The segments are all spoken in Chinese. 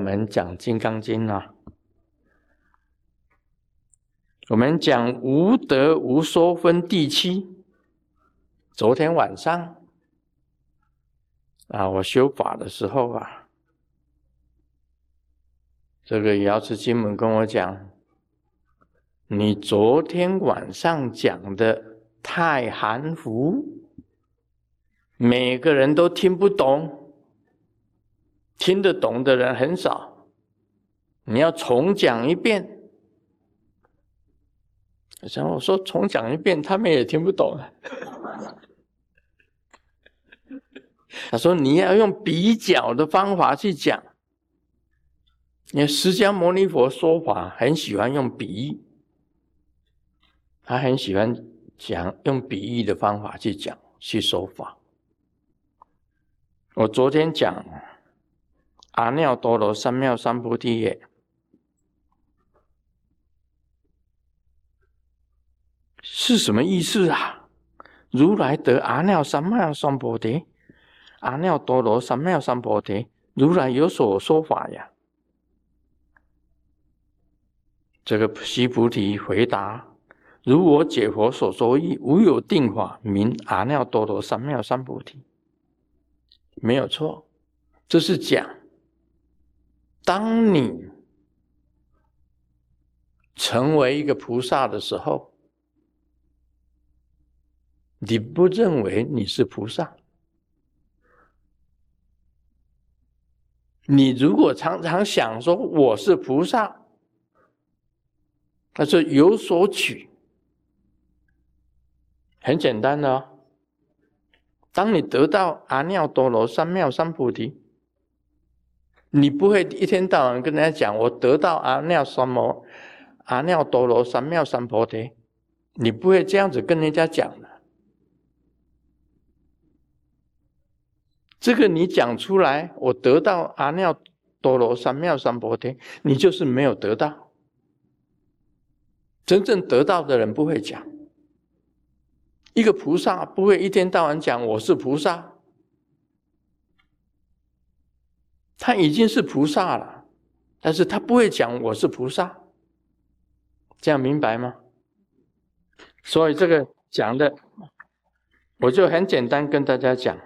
我们讲《金刚经》啊，我们讲无得无说分第七。昨天晚上啊，我修法的时候啊，这个瑶池金门跟我讲，你昨天晚上讲的太含糊，每个人都听不懂。听得懂的人很少，你要重讲一遍。然后我说重讲一遍，他们也听不懂。他说你要用比较的方法去讲。你释迦牟尼佛说法很喜欢用比喻，他很喜欢讲用比喻的方法去讲去说法。我昨天讲。阿耨多罗三藐三菩提也，是什么意思啊？如来得阿耨三藐三菩提，阿耨多罗三藐三菩提，如来有所说法呀。这个须菩提回答：如我解佛所说义，无有定法名阿耨多罗三藐三菩提，没有错，这是讲。当你成为一个菩萨的时候，你不认为你是菩萨。你如果常常想说我是菩萨，那是有所取。很简单的哦，当你得到阿耨多罗三藐三菩提。你不会一天到晚跟人家讲我得到阿耨三摩阿耨多罗三藐三菩提，你不会这样子跟人家讲的。这个你讲出来，我得到阿耨多罗三藐三菩提，你就是没有得到。真正得到的人不会讲，一个菩萨不会一天到晚讲我是菩萨。他已经是菩萨了，但是他不会讲我是菩萨，这样明白吗？所以这个讲的，我就很简单跟大家讲，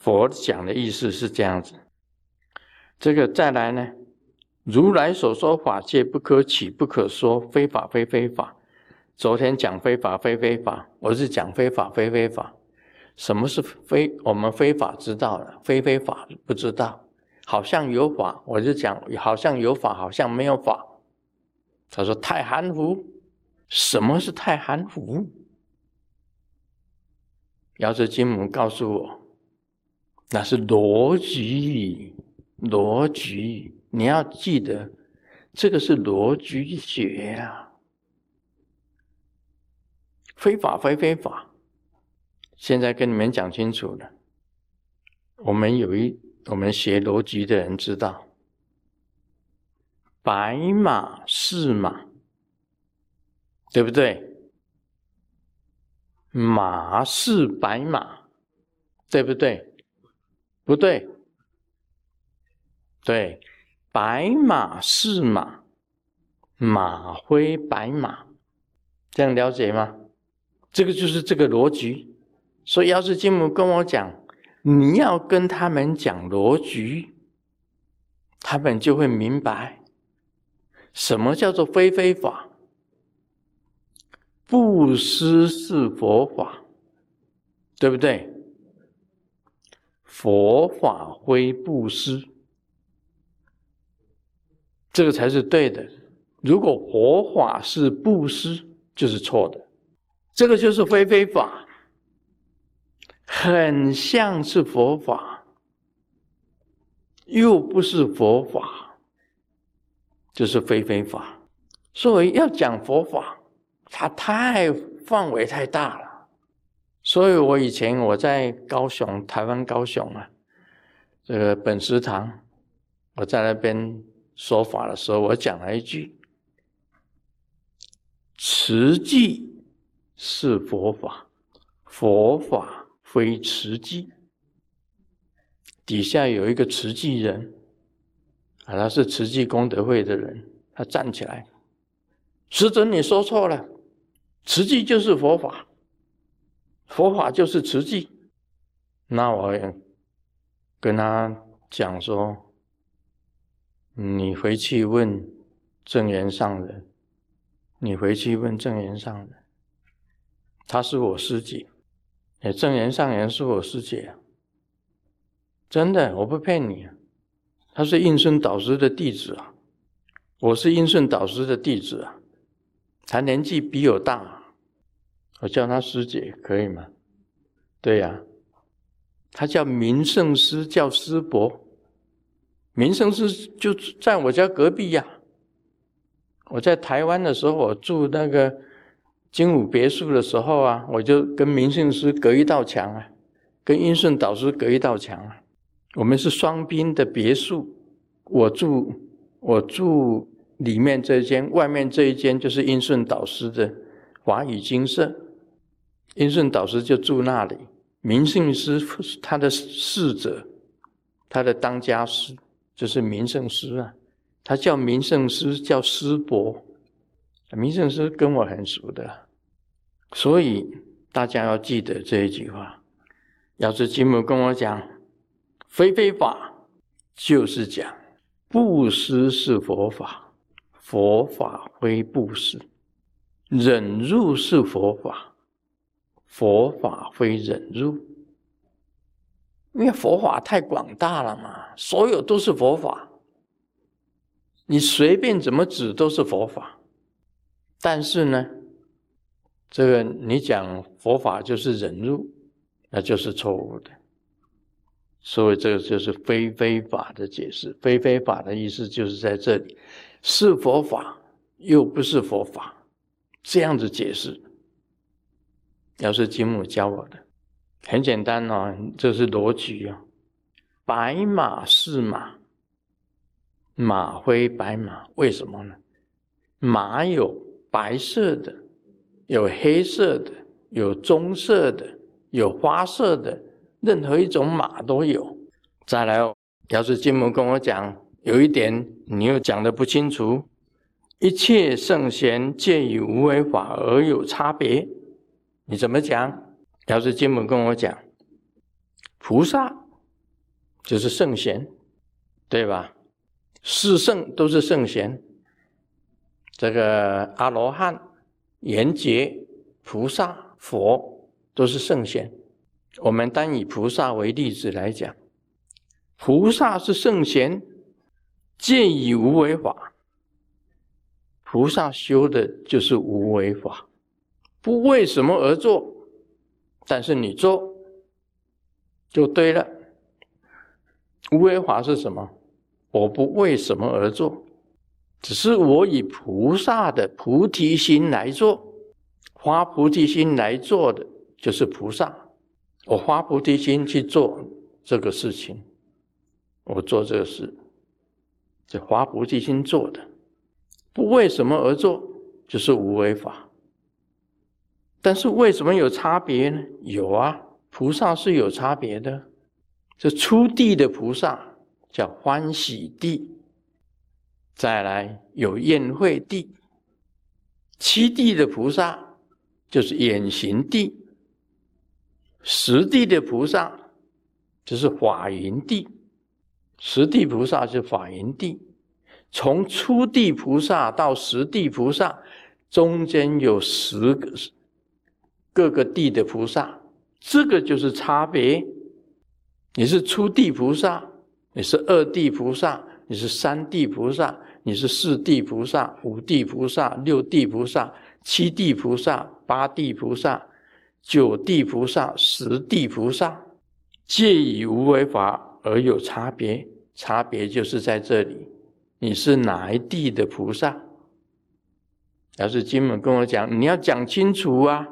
佛讲的意思是这样子。这个再来呢，如来所说法界不可起，不可说，非法非非法。昨天讲非法非非法，我是讲非法非非法。什么是非？我们非法知道了，非非法不知道。好像有法，我就讲好像有法，好像没有法。他说太含糊，什么是太含糊？瑶池金母告诉我，那是逻辑，逻辑，你要记得，这个是逻辑学啊，非法非非法。现在跟你们讲清楚了，我们有一。我们学逻辑的人知道，白马是马，对不对？马是白马，对不对？不对，对，白马是马，马灰白马，这样了解吗？这个就是这个逻辑。所以，要是金母跟我讲。你要跟他们讲逻辑，他们就会明白什么叫做非非法。布施是佛法，对不对？佛法非布施，这个才是对的。如果佛法是布施，就是错的。这个就是非非法。很像是佛法，又不是佛法，就是非非法。所以要讲佛法，它太范围太大了。所以我以前我在高雄，台湾高雄啊，这个本师堂，我在那边说法的时候，我讲了一句：慈济是佛法，佛法。非慈济，底下有一个慈济人，啊，他是慈济功德会的人，他站起来，师尊你说错了，慈济就是佛法，佛法就是慈济。那我跟他讲说，你回去问正言上人，你回去问正言上人，他是我师姐，哎，正言上人是我师姐，真的，我不骗你。他是应顺导师的弟子啊，我是应顺导师的弟子啊，他年纪比我大，我叫他师姐可以吗？对呀，他叫明圣师，叫师伯，明圣师就在我家隔壁呀。我在台湾的时候，我住那个精武别墅的时候啊，我就跟明圣师隔一道墙啊，跟英顺导师隔一道墙啊。我们是双宾的别墅，我住我住里面这间，外面这一间就是英顺导师的华语精舍，英顺导师就住那里。明圣师他的侍者，他的当家师就是明圣师啊，他叫明圣师，叫师伯。明圣师跟我很熟的，所以大家要记得这一句话。要是金木跟我讲。非非法就是讲布施是佛法，佛法非布施；忍辱是佛法，佛法非忍辱。因为佛法太广大了嘛，所有都是佛法，你随便怎么指都是佛法。但是呢，这个你讲佛法就是忍辱，那就是错误的。所以这个就是非非法的解释。非非法的意思就是在这里，是佛法又不是佛法，这样子解释。要是金母教我的，很简单哦，这是逻辑啊。白马是马，马非白马，为什么呢？马有白色的，有黑色的，有棕色的，有花色的。任何一种马都有。再来哦，要是金母跟我讲有一点你又讲的不清楚，一切圣贤皆以无为法而有差别，你怎么讲？要是金母跟我讲，菩萨就是圣贤，对吧？四圣都是圣贤，这个阿罗汉、圆觉、菩萨、佛都是圣贤。我们单以菩萨为例子来讲，菩萨是圣贤，见以无为法。菩萨修的就是无为法，不为什么而做，但是你做就对了。无为法是什么？我不为什么而做，只是我以菩萨的菩提心来做，发菩提心来做的就是菩萨。我发菩提心去做这个事情，我做这个事，就发菩提心做的，不为什么而做，就是无为法。但是为什么有差别呢？有啊，菩萨是有差别的。这初地的菩萨叫欢喜地，再来有宴会地，七地的菩萨就是眼行地。十地的菩萨就是法云地，十地菩萨是法云地。从初地菩萨到十地菩萨，中间有十个各个地的菩萨，这个就是差别。你是初地菩萨，你是二地菩萨，你是三地菩萨，你是四地菩萨、五地菩萨、六地菩萨、七地菩萨、八地菩萨。九地菩萨、十地菩萨，皆以无为法而有差别。差别就是在这里，你是哪一地的菩萨？要是金门跟我讲，你要讲清楚啊！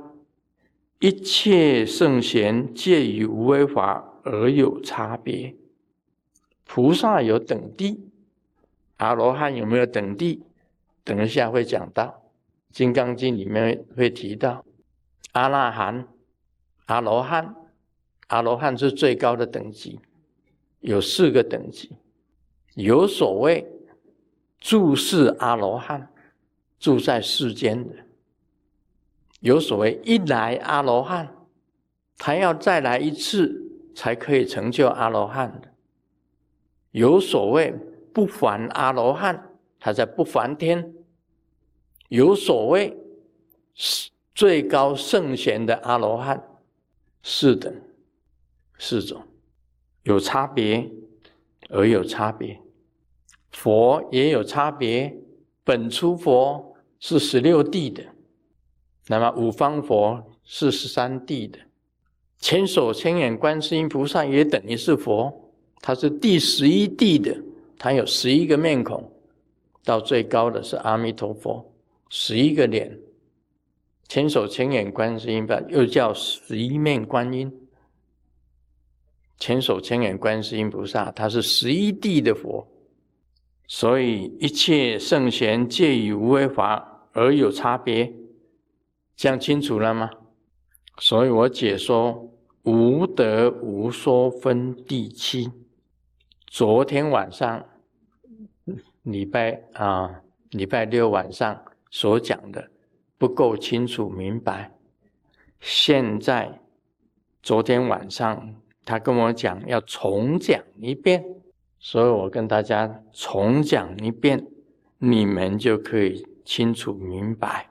一切圣贤皆以无为法而有差别。菩萨有等地，阿罗汉有没有等地？等一下会讲到，《金刚经》里面会提到。阿那含、阿罗汉，阿罗汉是最高的等级，有四个等级。有所谓住世阿罗汉，住在世间的；有所谓一来阿罗汉，他要再来一次才可以成就阿罗汉的；有所谓不凡阿罗汉，他在不凡天；有所谓最高圣贤的阿罗汉。是的，四种有差别，而有差别。佛也有差别，本初佛是十六地的，那么五方佛是十三地的。千手千眼观世音菩萨也等于是佛，他是第十一地的，他有十一个面孔，到最高的是阿弥陀佛，十一个脸。千手千眼观世音吧，又叫十一面观音。千手千眼观世音菩萨，他是十一地的佛，所以一切圣贤皆以无为法而有差别，讲清楚了吗？所以我解说无得无说分第七。昨天晚上礼拜啊，礼拜六晚上所讲的。不够清楚明白，现在昨天晚上他跟我讲要重讲一遍，所以我跟大家重讲一遍，你们就可以清楚明白。